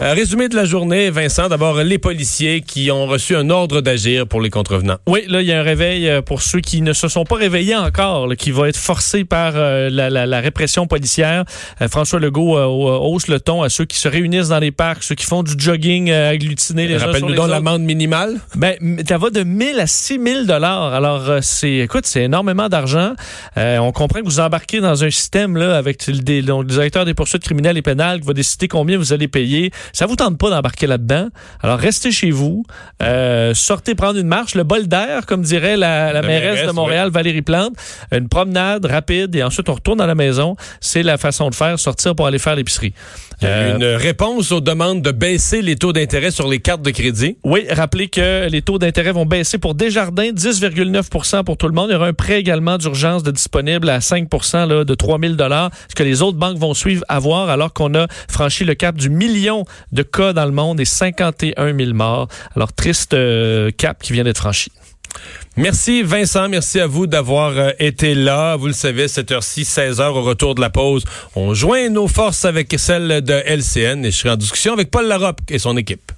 Euh, résumé de la journée, Vincent. D'abord, les policiers qui ont reçu un ordre d'agir pour les contrevenants. Oui, là, il y a un réveil euh, pour ceux qui ne se sont pas réveillés encore, qui va être forcé par euh, la, répression policière. François Legault hausse le ton à ceux qui se réunissent dans les parcs, ceux qui font du jogging agglutinés les Rappelle-nous donc l'amende minimale. Ben, ça va de 1000 à 6000 dollars. Alors, c'est, écoute, c'est énormément d'argent. on comprend que vous embarquez dans un système là avec le, le directeur des poursuites criminelles et pénales qui va décider combien vous allez payer. Ça vous tente pas d'embarquer là-dedans? Alors restez chez vous, euh, sortez prendre une marche, le bol d'air, comme dirait la, mairesse, de Montréal, Valérie Plante, une promenade rapide et ensuite on retourne à la maison. C'est la façon de faire, sortir pour aller faire l'épicerie. Euh, une réponse aux demandes de baisser les taux d'intérêt sur les cartes de crédit. Oui, rappelez que les taux d'intérêt vont baisser pour Desjardins, 10,9% pour tout le monde. Il y aura un prêt également d'urgence de disponible à 5 là, de 3 000 ce que les autres banques vont suivre à voir alors qu'on a franchi le cap du million de cas dans le monde et 51 000 morts. Alors, triste euh, cap qui vient d'être franchi. Merci Vincent, merci à vous d'avoir euh, été là. Vous le savez, cette heure-ci, 16 heures au retour de la pause. On joint nos forces avec celles de LCN et je serai en discussion avec Paul Larocque et son équipe.